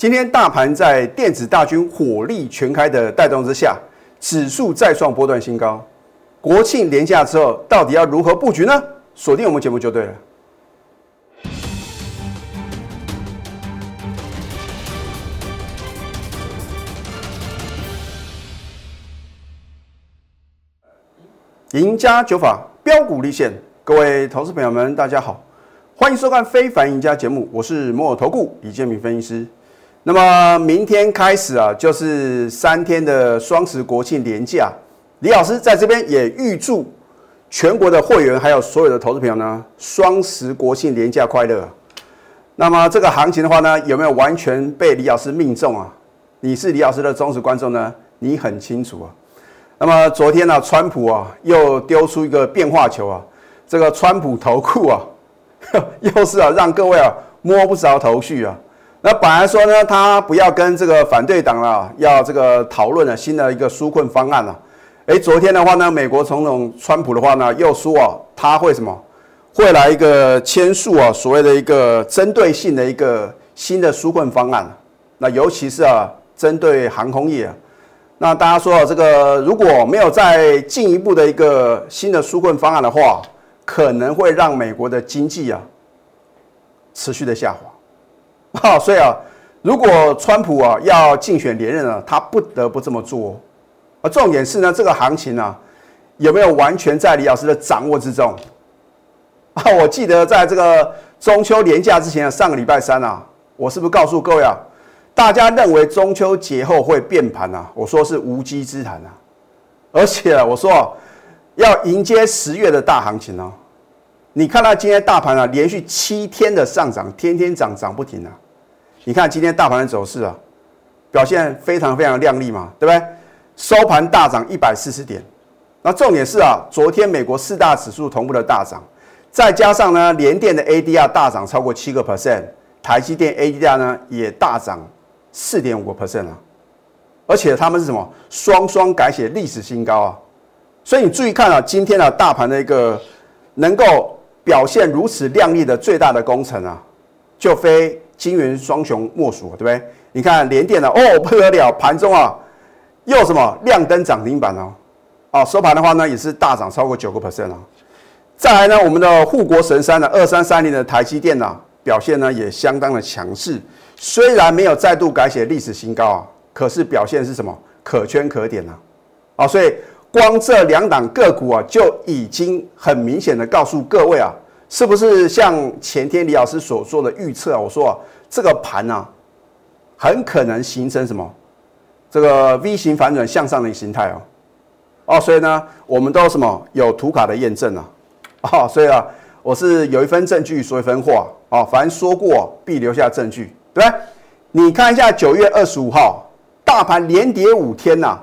今天大盘在电子大军火力全开的带动之下，指数再创波段新高。国庆连假之后，到底要如何布局呢？锁定我们节目就对了。赢家九法标股立现，各位投资朋友们，大家好，欢迎收看《非凡赢家》节目，我是摩尔投顾李建明分析师。那么明天开始啊，就是三天的双十国庆连假，李老师在这边也预祝全国的会员还有所有的投资朋友呢，双十国庆连假快乐。那么这个行情的话呢，有没有完全被李老师命中啊？你是李老师的忠实观众呢，你很清楚啊。那么昨天呢，川普啊又丢出一个变化球啊，这个川普投库啊，又是啊让各位啊摸不着头绪啊。那本来说呢，他不要跟这个反对党啊要这个讨论了新的一个纾困方案了。哎，昨天的话呢，美国总统川普的话呢又说啊，他会什么会来一个签署啊所谓的一个针对性的一个新的纾困方案。那尤其是啊针对航空业啊。那大家说，这个如果没有再进一步的一个新的纾困方案的话，可能会让美国的经济啊持续的下滑。啊，所以啊，如果川普啊要竞选连任啊，他不得不这么做。而重点是呢，这个行情呢有没有完全在李老师的掌握之中？啊，我记得在这个中秋连假之前啊，上个礼拜三啊，我是不是告诉各位啊？大家认为中秋节后会变盘啊？我说是无稽之谈啊！而且我说要迎接十月的大行情哦。你看到今天大盘啊，连续七天的上涨，天天涨，涨不停啊！你看今天大盘的走势啊，表现非常非常亮丽嘛，对不对？收盘大涨一百四十点。那重点是啊，昨天美国四大指数同步的大涨，再加上呢，联电的 ADR 大涨超过七个 percent，台积电 ADR 呢也大涨。四点五个 percent 啊，而且他们是什么？双双改写历史新高啊！所以你注意看啊，今天的大盘的一个能够表现如此亮丽的最大的功臣啊，就非金元双雄莫属，对不对？你看连电的哦不得了，盘中啊又什么亮灯涨停板哦，哦收盘的话呢也是大涨超过九个 percent 啊。再来呢，我们的护国神山的二三三零的台积电呢表现呢也相当的强势。虽然没有再度改写历史新高啊，可是表现是什么？可圈可点呐！啊，所以光这两档个股啊，就已经很明显的告诉各位啊，是不是像前天李老师所做的预测啊？我说，这个盘啊，很可能形成什么？这个 V 型反转向上的形态哦。哦，所以呢，我们都什么有图卡的验证啊？哦，所以啊，我是有一份证据说一分话啊，凡说过必留下证据。对对？你看一下九月二十五号，大盘连跌五天呐，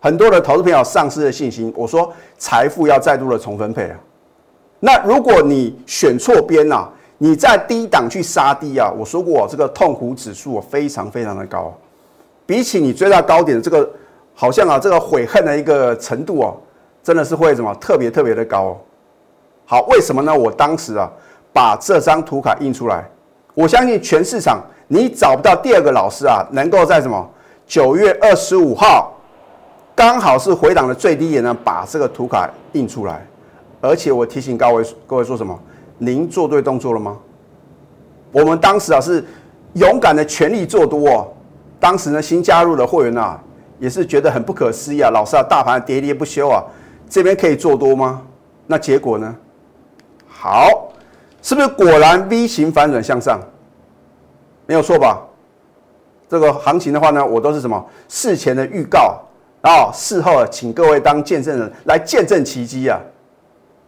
很多的投资朋友丧失了信心。我说财富要再度的重分配啊。那如果你选错边呐，你在低档去杀低啊，我说过这个痛苦指数非常非常的高，比起你追到高点的这个，好像啊这个悔恨的一个程度哦，真的是会什么特别特别的高。好，为什么呢？我当时啊把这张图卡印出来。我相信全市场你找不到第二个老师啊，能够在什么九月二十五号，刚好是回档的最低点呢，把这个图卡印出来。而且我提醒各位各位说什么？您做对动作了吗？我们当时啊是勇敢的全力做多哦。当时呢新加入的会员啊，也是觉得很不可思议啊，老师啊大盘跌跌不休啊，这边可以做多吗？那结果呢？好。是不是果然 V 型反转向上？没有错吧？这个行情的话呢，我都是什么事前的预告然后，事后请各位当见证人来见证奇迹啊。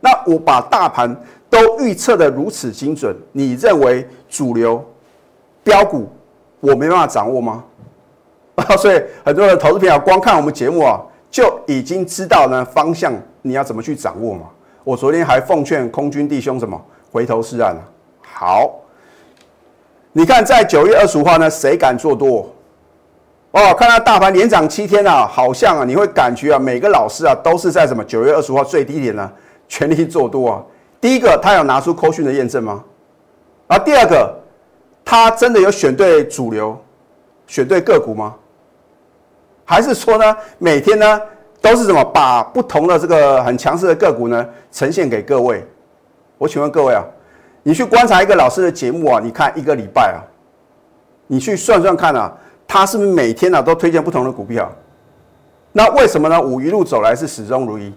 那我把大盘都预测的如此精准，你认为主流标股我没办法掌握吗？啊，所以很多的投资朋友光看我们节目啊，就已经知道呢方向你要怎么去掌握嘛。我昨天还奉劝空军弟兄什么？回头是岸了。好，你看在九月二十五号呢，谁敢做多？哦，看到大盘连涨七天啊，好像啊，你会感觉啊，每个老师啊都是在什么九月二十五号最低点呢，全力做多啊。第一个，他有拿出扣讯的验证吗？而，第二个，他真的有选对主流，选对个股吗？还是说呢，每天呢都是什么把不同的这个很强势的个股呢呈现给各位？我请问各位啊，你去观察一个老师的节目啊，你看一个礼拜啊，你去算算看啊，他是不是每天啊都推荐不同的股票？那为什么呢？我一路走来是始终如一，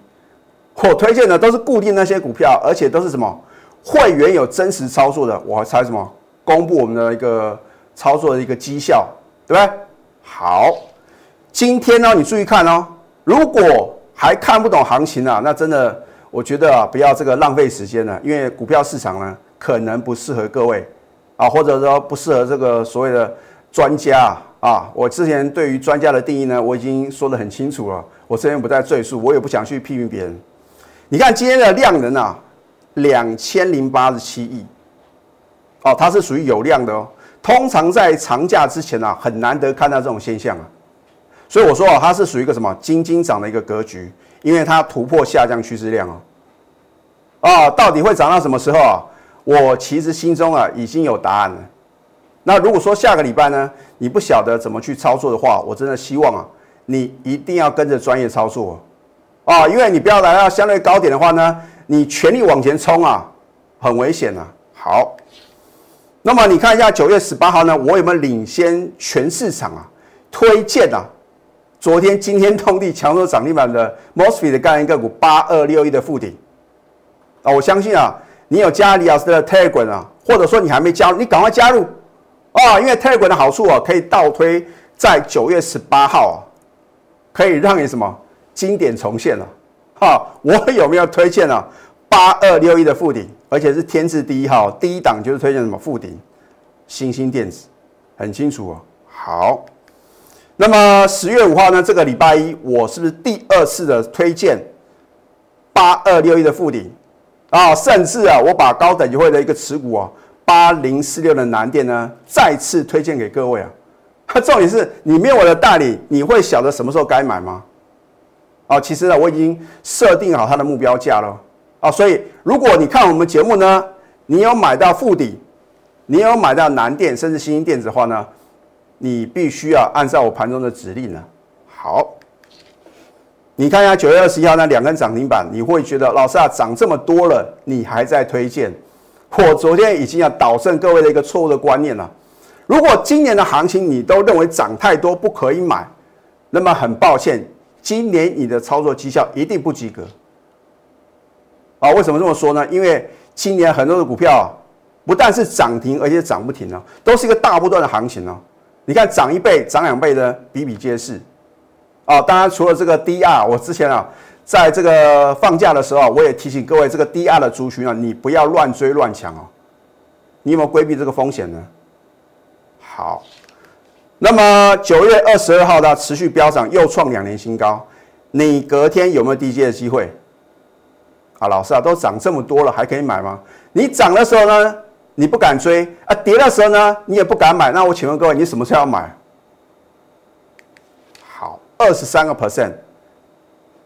我推荐的都是固定那些股票，而且都是什么会员有真实操作的，我才什么公布我们的一个操作的一个绩效，对不对？好，今天呢，你注意看哦，如果还看不懂行情啊，那真的。我觉得啊，不要这个浪费时间了，因为股票市场呢，可能不适合各位啊，或者说不适合这个所谓的专家啊。我之前对于专家的定义呢，我已经说得很清楚了，我这边不再赘述，我也不想去批评别人。你看今天的量能啊，两千零八十七亿，哦，它是属于有量的哦。通常在长假之前啊，很难得看到这种现象啊，所以我说啊，它是属于一个什么金金涨的一个格局。因为它突破下降趋势量哦，啊，到底会涨到什么时候啊？我其实心中啊已经有答案了。那如果说下个礼拜呢，你不晓得怎么去操作的话，我真的希望啊，你一定要跟着专业操作，因为你不要来到相对高点的话呢，你全力往前冲啊，很危险啊。好，那么你看一下九月十八号呢，我有没有领先全市场啊？推荐啊？昨天惊天动地强收涨停板的 Mosfet 的概念个股八二六一的附顶啊，我相信啊，你有加李老师的 Tiger 啊，或者说你还没加入，你赶快加入啊，因为 Telegram 的好处啊，可以倒推在九月十八号啊，可以让你什么经典重现了哈。我有没有推荐啊？八二六一的附顶，而且是天字第一号，第一档就是推荐什么附顶，星星电子，很清楚哦。好。那么十月五号呢？这个礼拜一，我是不是第二次的推荐八二六一的附顶啊？甚至啊，我把高等级会的一个持股啊，八零四六的南电呢，再次推荐给各位啊。重点是你没有我的代理，你会晓得什么时候该买吗？啊，其实呢，我已经设定好它的目标价了啊。所以如果你看我们节目呢，你有买到附底，你有买到南电，甚至新兴电子的话呢？你必须要按照我盘中的指令呢。好，你看一下九月二十一号那两根涨停板，你会觉得老师啊涨这么多了，你还在推荐？我昨天已经要导正各位的一个错误的观念了。如果今年的行情你都认为涨太多不可以买，那么很抱歉，今年你的操作绩效一定不及格。啊，为什么这么说呢？因为今年很多的股票不但是涨停，而且涨不停啊，都是一个大波段的行情哦。你看涨一倍、涨两倍的比比皆是，啊，当然除了这个 DR，我之前啊，在这个放假的时候，我也提醒各位，这个 DR 的族群啊，你不要乱追乱抢哦。你有没有规避这个风险呢？好，那么九月二十二号的持续飙涨，又创两年新高，你隔天有没有低阶的机会？啊，老师啊，都涨这么多了，还可以买吗？你涨的时候呢？你不敢追啊，跌的时候呢，你也不敢买。那我请问各位，你什么时候要买？好，二十三个 percent，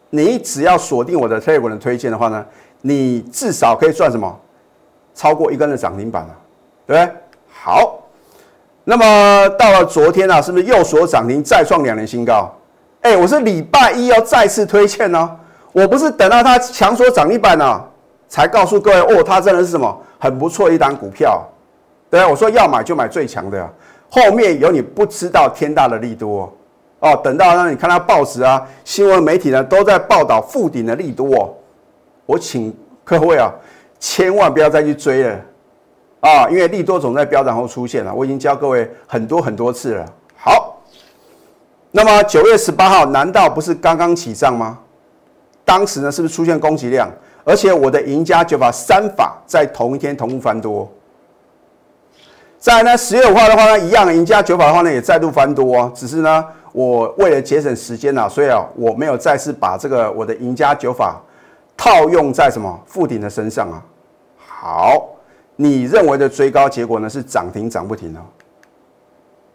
你只要锁定我的 table 的推荐的话呢，你至少可以赚什么？超过一根的涨停板了，对不对？好，那么到了昨天啊，是不是又锁涨停，再创两年新高？哎，我是礼拜一要再次推荐呢，我不是等到它强锁涨停板呢，才告诉各位哦，它真的是什么？很不错一档股票，对啊，我说要买就买最强的，后面有你不知道天大的利多哦。哦等到让你看到报纸啊、新闻媒体呢都在报道附顶的利多，我请各位啊，千万不要再去追了啊，因为利多总在飙涨后出现了。我已经教各位很多很多次了。好，那么九月十八号难道不是刚刚起涨吗？当时呢是不是出现供给量？而且我的赢家九法三法在同一天同步翻多，在呢十月五号的话呢，一样赢家九法的话呢也再度翻多，只是呢我为了节省时间啊，所以啊我没有再次把这个我的赢家九法套用在什么附顶的身上啊。好，你认为的追高结果呢是涨停涨不停哦？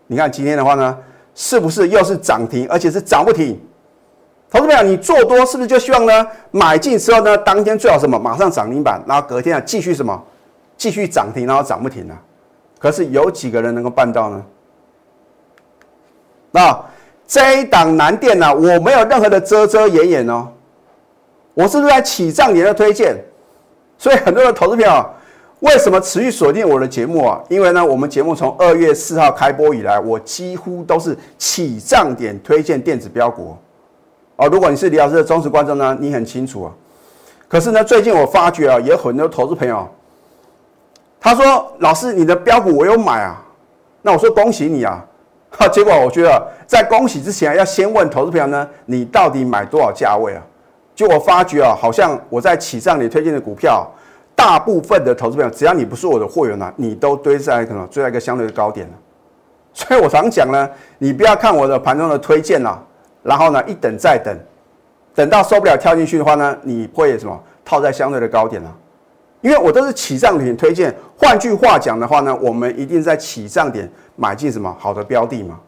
你看今天的话呢，是不是又是涨停，而且是涨不停？投资朋友，你做多是不是就希望呢？买进之后呢，当天最好什么？马上涨停板，然后隔天啊继续什么？继续涨停，然后涨不停啊？可是有几个人能够办到呢？那这一档南电呢，我没有任何的遮遮掩掩哦，我是不是在起涨点的推荐？所以很多的投资朋友为什么持续锁定我的节目啊？因为呢，我们节目从二月四号开播以来，我几乎都是起涨点推荐电子标股哦。如果你是李老师的忠实观众呢，你很清楚啊。可是呢，最近我发觉啊，也有很多投资朋友，他说：“老师，你的标股我有买啊。”那我说：“恭喜你啊！” 哈，结果我觉得在恭喜之前，要先问投资朋友呢，你到底买多少价位啊？就我发觉啊，好像我在起账里推荐的股票，大部分的投资朋友，只要你不是我的会员呢，你都堆在什么？堆在一个相对的高点 所以我常讲呢，你不要看我的盘中的推荐了，然后呢，一等再等，等到受不了跳进去的话呢，你会什么？套在相对的高点了。因为我都是起涨点推荐。换句话讲的话呢，我们一定在起涨点。买进什么好的标的嘛？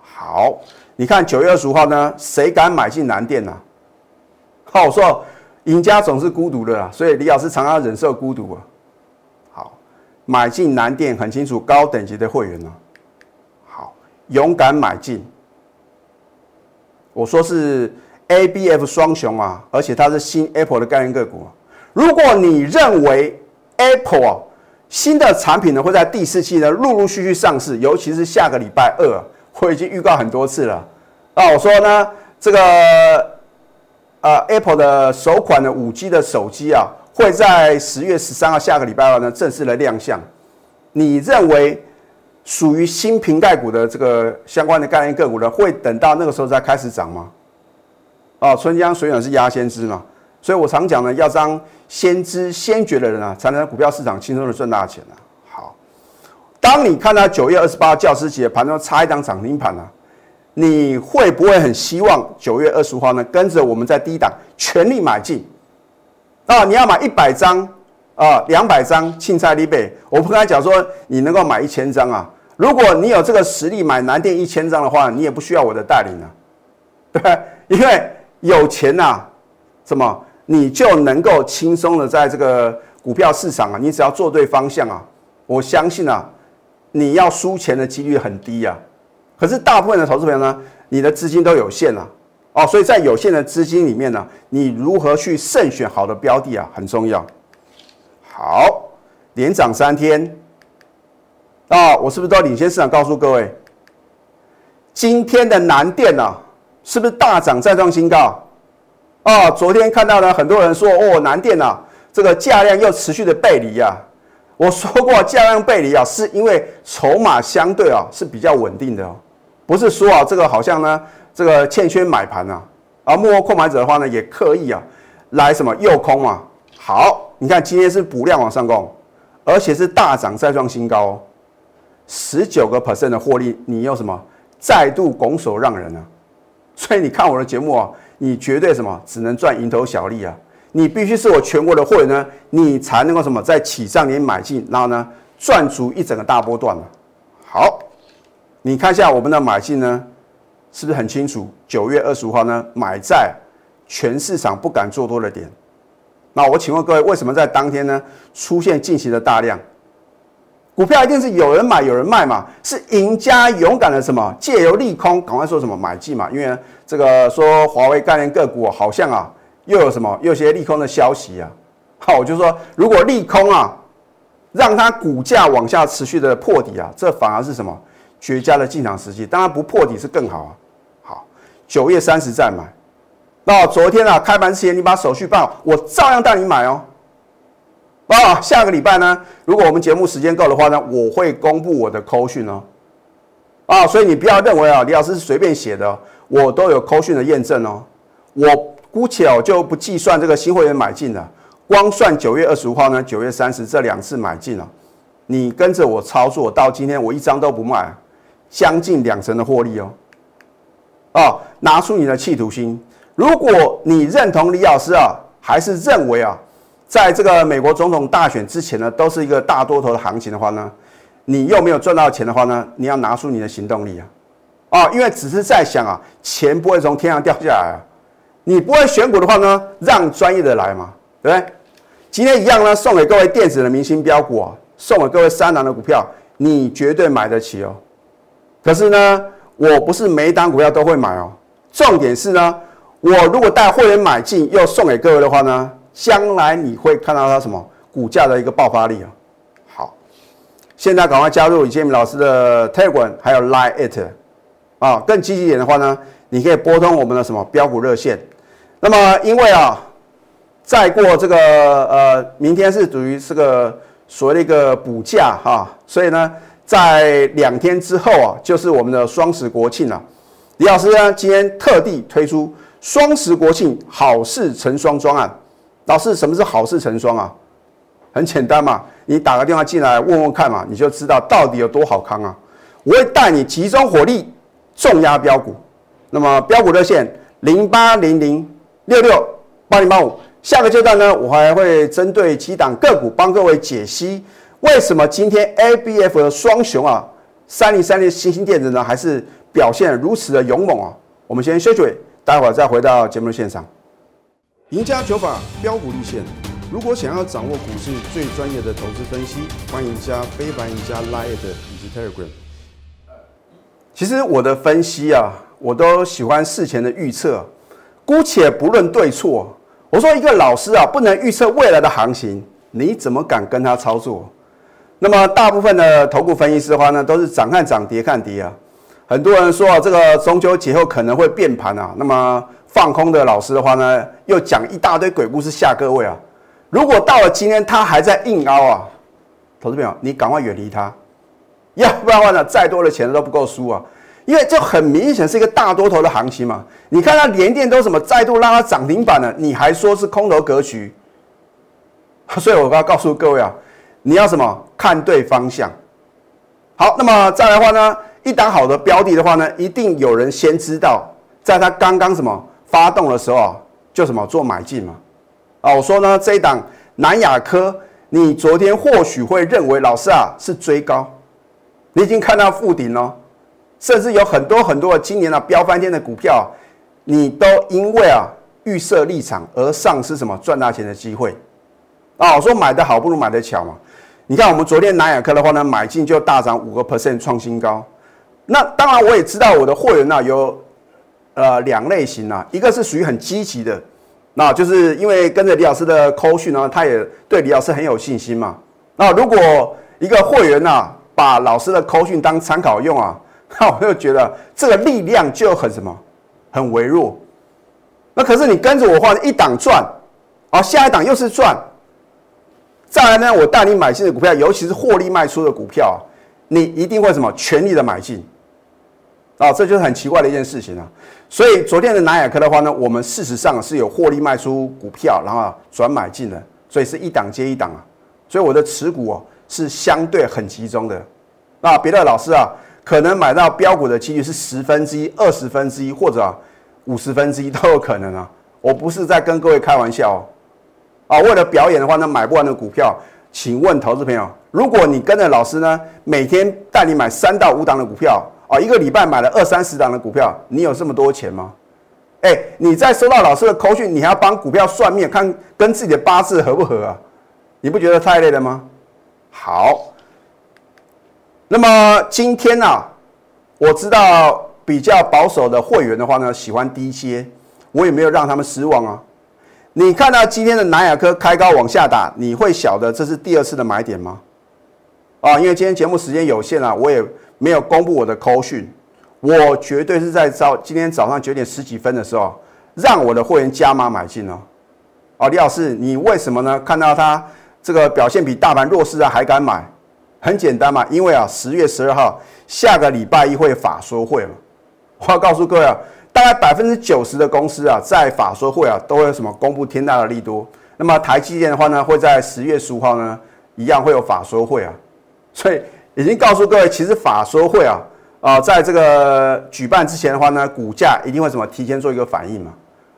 好，你看九月二十五号呢，谁敢买进南电呢？好，我说赢家总是孤独的啦，所以李老师常常忍受孤独啊。好，买进南电很清楚，高等级的会员呢。好，勇敢买进。我说是 A B F 双雄啊，而且它是新 Apple 的概念个股。如果你认为 Apple 新的产品呢会在第四季呢陆陆续续上市，尤其是下个礼拜二，我已经预告很多次了。那，我说呢，这个呃 Apple 的首款的五 G 的手机啊，会在十月十三号下个礼拜二呢正式的亮相。你认为属于新瓶盖股的这个相关的概念个股呢，会等到那个时候再开始涨吗？哦，春江水暖是鸭先知嘛。所以我常讲呢，要当先知先觉的人啊，才能在股票市场轻松的赚大钱啊。好，当你看到九月二十八教师节盘中差一档涨停盘啊，你会不会很希望九月二十五号呢，跟着我们在低档全力买进啊？你要买一百张啊，两百张，青菜立贝。我不跟他讲说你能够买一千张啊，如果你有这个实力买南电一千张的话，你也不需要我的带领啊，对因为有钱呐，怎么？你就能够轻松的在这个股票市场啊，你只要做对方向啊，我相信啊，你要输钱的几率很低啊。可是大部分的投资朋友呢，你的资金都有限啊，哦，所以在有限的资金里面呢，你如何去慎选好的标的啊，很重要。好，连涨三天啊，我是不是都领先市场告诉各位，今天的南电啊，是不是大涨再创新高？哦，昨天看到呢，很多人说哦，南电啊，这个价量又持续的背离啊。我说过，价量背离啊，是因为筹码相对啊是比较稳定的哦，不是说啊这个好像呢这个欠缺买盘啊，而幕后购买者的话呢也刻意啊来什么诱空啊。好，你看今天是补量往上攻，而且是大涨再创新高，十九个 percent 的获利，你又什么再度拱手让人啊？所以你看我的节目啊。你绝对什么只能赚蝇头小利啊！你必须是我全国的会员呢，你才能够什么在起涨点买进，然后呢赚足一整个大波段了。好，你看一下我们的买进呢，是不是很清楚？九月二十五号呢买在全市场不敢做多的点。那我请问各位，为什么在当天呢出现进行的大量？股票一定是有人买有人卖嘛？是赢家勇敢的什么？借由利空赶快说什么买进嘛？因为这个说华为概念个股好像啊又有什么又有些利空的消息啊。好，我就说如果利空啊让它股价往下持续的破底啊，这反而是什么绝佳的进场时机？当然不破底是更好啊。好，九月三十再买。那昨天啊开盘之前你把手续办好，我照样带你买哦。啊，下个礼拜呢，如果我们节目时间够的话呢，我会公布我的扣讯哦。啊，所以你不要认为啊，李老师是随便写的，我都有扣讯的验证哦。我姑且哦就不计算这个新会员买进的，光算九月二十五号呢，九月三十这两次买进了，你跟着我操作到今天，我一张都不卖，将近两成的获利哦。啊，拿出你的企图心，如果你认同李老师啊，还是认为啊？在这个美国总统大选之前呢，都是一个大多头的行情的话呢，你又没有赚到钱的话呢，你要拿出你的行动力啊！啊，因为只是在想啊，钱不会从天上掉下来啊，你不会选股的话呢，让专业的来嘛，对不对？今天一样呢，送给各位电子的明星标股啊，送给各位三郎的股票，你绝对买得起哦。可是呢，我不是每一档股票都会买哦。重点是呢，我如果带会员买进又送给各位的话呢，将来你会看到它什么股价的一个爆发力啊。好，现在赶快加入李建明老师的 Telegram，还有 Line It 啊。更积极一点的话呢，你可以拨通我们的什么标股热线。那么因为啊。再过这个呃，明天是属于这个所谓的一个补价哈，所以呢，在两天之后啊，就是我们的双十国庆了。李老师呢，今天特地推出双十国庆好事成双专案。老师，什么是好事成双啊？很简单嘛，你打个电话进来问问看嘛，你就知道到底有多好康啊！我会带你集中火力重压标股。那么标股热线零八零零六六八零八五。下个阶段呢，我还会针对几档个股帮各位解析，为什么今天 A B F 的双雄啊，三零三零新兴电子呢，还是表现如此的勇猛啊？我们先休息，待会儿再回到节目的现场。赢家九法标股立线，如果想要掌握股市最专业的投资分析，欢迎加非凡、赢家 Line 以及 Telegram。其实我的分析啊，我都喜欢事前的预测，姑且不论对错。我说一个老师啊，不能预测未来的行情，你怎么敢跟他操作？那么大部分的头部分析师的话呢，都是涨看涨，跌看跌啊。很多人说啊，这个中秋节后可能会变盘啊。那么放空的老师的话呢，又讲一大堆鬼故事吓各位啊。如果到了今天他还在硬凹啊，投资朋友，你赶快远离他，要不然的话呢，再多的钱都不够输啊。因为这很明显是一个大多头的行情嘛，你看它连电都什么再度拉到涨停板了，你还说是空头格局，所以我要告诉各位啊，你要什么看对方向。好，那么再来的话呢，一档好的标的的话呢，一定有人先知道，在它刚刚什么发动的时候啊，就什么做买进嘛。啊，我说呢，这一档南亚科，你昨天或许会认为老师啊是追高，你已经看到附顶了。甚至有很多很多的今年啊飙翻天的股票，你都因为啊预设立场而丧失什么赚大钱的机会啊！我说买的好不如买的巧嘛。你看我们昨天南亚科的话呢，买进就大涨五个 percent 创新高。那当然我也知道我的会员呢有呃两类型啊，一个是属于很积极的，那就是因为跟着李老师的扣讯呢，他也对李老师很有信心嘛。那如果一个会员呢把老师的扣讯当参考用啊。那我就觉得这个力量就很什么，很微弱。那可是你跟着我话，一档赚，啊，下一档又是赚。再来呢，我带你买进的股票，尤其是获利卖出的股票，你一定会什么全力的买进。啊，这就是很奇怪的一件事情啊。所以昨天的南亚科的话呢，我们事实上是有获利卖出股票，然后转买进的，所以是一档接一档啊。所以我的持股哦是相对很集中的。那别的老师啊。可能买到标股的几率是十分之一、二十分之一或者五十分之一都有可能啊！我不是在跟各位开玩笑啊！为了表演的话呢，买不完的股票，请问投资朋友，如果你跟着老师呢，每天带你买三到五档的股票啊，一个礼拜买了二三十档的股票，你有这么多钱吗？哎，你在收到老师的口讯，你还要帮股票算命，看跟自己的八字合不合啊？你不觉得太累了吗？好。那么今天呢，我知道比较保守的会员的话呢，喜欢低阶，我也没有让他们失望啊。你看到今天的南亚科开高往下打，你会晓得这是第二次的买点吗？啊，因为今天节目时间有限啊，我也没有公布我的扣讯，我绝对是在早今天早上九点十几分的时候，让我的会员加码买进哦。哦，李老师，你为什么呢？看到它这个表现比大盘弱势啊，还敢买？很简单嘛，因为啊，十月十二号下个礼拜一会法说会嘛，我要告诉各位啊，大概百分之九十的公司啊，在法说会啊，都会有什么公布天大的利多。那么台积电的话呢，会在十月十五号呢，一样会有法说会啊，所以已经告诉各位，其实法说会啊，啊，在这个举办之前的话呢，股价一定会什么提前做一个反应嘛，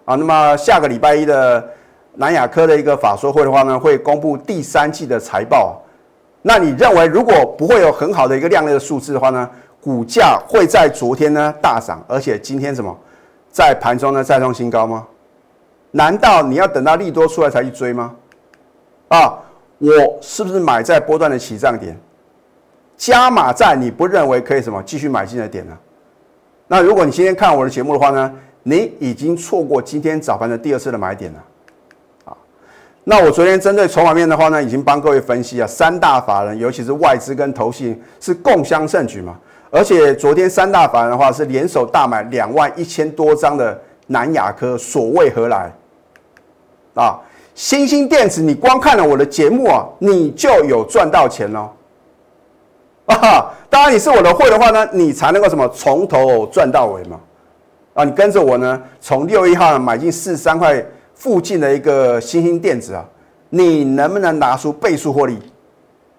啊，那么下个礼拜一的南亚科的一个法说会的话呢，会公布第三季的财报。那你认为，如果不会有很好的一个量类的数字的话呢，股价会在昨天呢大涨，而且今天什么，在盘中呢再创新高吗？难道你要等到利多出来才去追吗？啊，我是不是买在波段的起涨点，加码在你不认为可以什么继续买进的点呢？那如果你今天看我的节目的话呢，你已经错过今天早盘的第二次的买点了。啊，那我昨天针对筹码面的话呢，已经帮各位分析啊，三大法人，尤其是外资跟投信是共襄盛举嘛。而且昨天三大法人的话是联手大买两万一千多张的南亚科，所谓何来？啊，新兴电子，你光看了我的节目啊，你就有赚到钱喽。啊，当然你是我的会的话呢，你才能够什么从头赚到尾嘛。啊，你跟着我呢，从六一号买进四十三块附近的一个新兴电子啊，你能不能拿出倍数获利？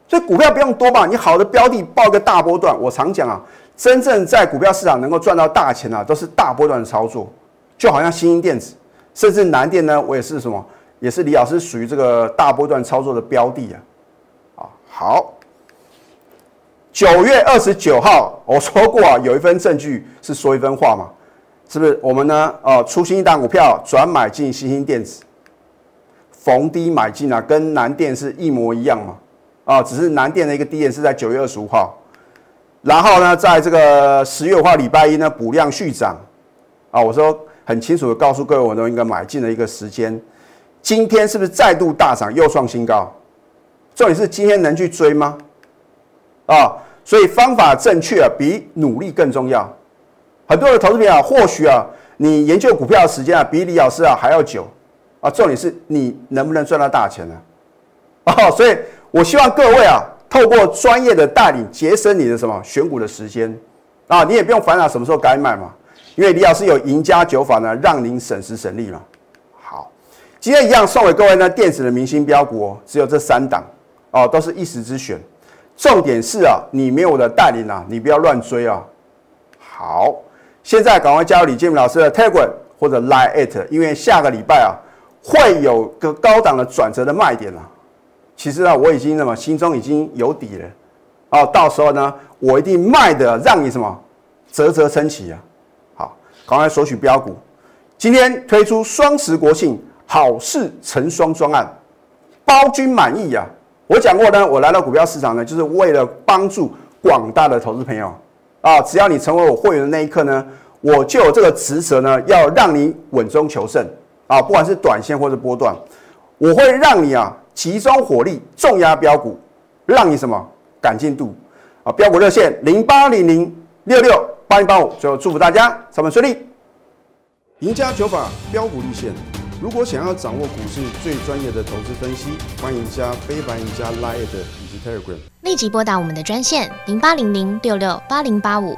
所以股票不用多吧，你好的标的报个大波段。我常讲啊，真正在股票市场能够赚到大钱啊，都是大波段的操作。就好像新兴电子，甚至南电呢，我也是什么，也是李老师属于这个大波段操作的标的啊。啊，好，九月二十九号我说过啊，有一份证据是说一分话嘛，是不是？我们呢，呃，出新一档股票转买进新兴电子，逢低买进啊，跟南电是一模一样嘛。啊，只是南电的一个低点是在九月二十五号，然后呢，在这个十月五号礼拜一呢补量续涨，啊，我说很清楚的告诉各位，我都应该买进的一个时间，今天是不是再度大涨又创新高？重点是今天能去追吗？啊，所以方法正确，比努力更重要。很多的投资者啊，或许啊，你研究股票的时间啊，比李老师啊还要久，啊，重点是你能不能赚到大钱呢？哦，所以。我希望各位啊，透过专业的带领，节省你的什么选股的时间啊，你也不用烦恼什么时候该卖嘛，因为李老师有赢家九法呢，让您省时省力嘛。好，今天一样送给各位呢电子的明星标股哦，只有这三档哦，都是一时之选。重点是啊，你没有我的带领啊，你不要乱追啊。好，现在赶快加入李建明老师的 Telegram 或者 Line at，因为下个礼拜啊，会有个高档的转折的卖点啊。其实呢，我已经什么心中已经有底了，哦，到时候呢，我一定卖的让你什么啧啧称奇啊！好，赶快索取标股。今天推出双十国庆好事成双专案，包君满意呀！我讲过呢，我来到股票市场呢，就是为了帮助广大的投资朋友啊！只要你成为我会员的那一刻呢，我就有这个职责呢，要让你稳中求胜啊！不管是短线或者波段，我会让你啊。集中火力重压标股，让你什么赶进度啊？标股热线零八零零六六八零八五，最后祝福大家上班顺利。赢家九法标股立线，如果想要掌握股市最专业的投资分析，欢迎加非凡、赢家 Line 以及 Telegram。立即拨打我们的专线零八零零六六八零八五。